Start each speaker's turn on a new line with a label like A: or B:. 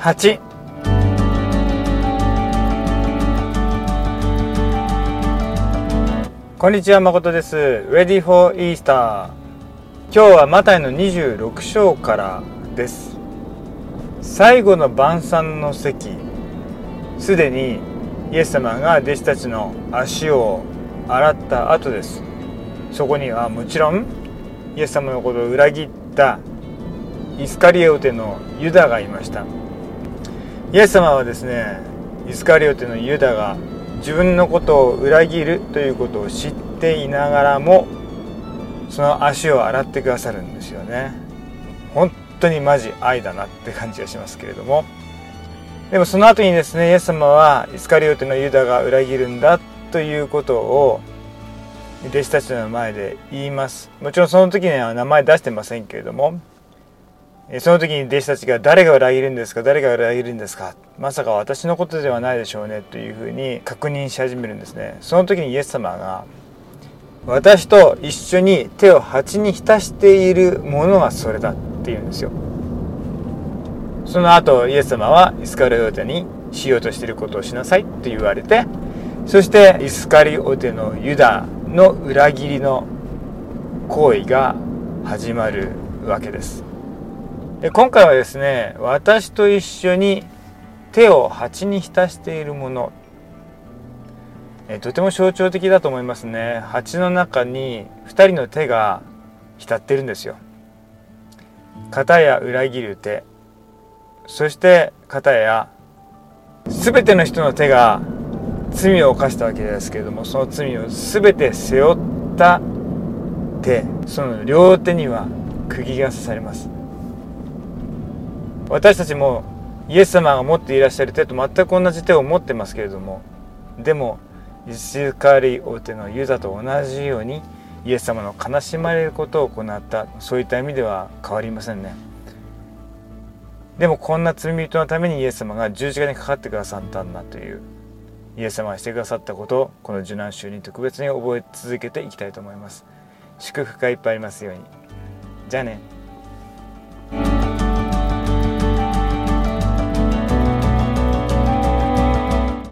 A: 8こんにちは誠です。Ready for Easter 今日はマタイの26章からです。最後の晩餐の席。すでにイエス様が弟子たちの足を洗った後です。そこにはもちろんイエス様のことを裏切ったイスカリオテのユダがいました。イエス様はですねイスカリオテのユダが自分のことを裏切るということを知っていながらもその足を洗ってくださるんですよね。本当にマジ愛だなって感じがしますけれども。でもその後にですねイエス様はイスカリオテのユダが裏切るんだということを弟子たちの前で言います。もちろんその時には名前出してませんけれどもその時に弟子たちが誰が裏切るんですか？誰が裏切るんですか？まさか私のことではないでしょうねというふうに確認し始めるんですね。その時にイエス様が私と一緒に手を鉢に浸しているものはそれだって言うんですよ。その後イエス様はイスカリオテにしようとしていることをしなさいって言われてそしてイスカリオテのユダの裏切りの行為が始まるわけです。で今回はですね私と一緒に手を鉢に浸しているもの。えとても象徴的だと思いますね。鉢の中に2人の手が浸ってるんですよ。片や裏切る手。そして片や全ての人の手が罪を犯したわけですけれどもその罪を全て背負った手。その両手には釘が刺されます。私たちもイエス様が持っていらっしゃる手と全く同じ手を持ってますけれどもでもイスカリオテのユダと同じようにイエス様の悲しまれることを行った。そういった意味では変わりませんね。でもこんな罪人のためにイエス様が十字架にかかってくださったんだというイエス様がしてくださったことをこの受難週に特別に覚え続けていきたいと思います。祝福がいっぱいありますように。じゃあね。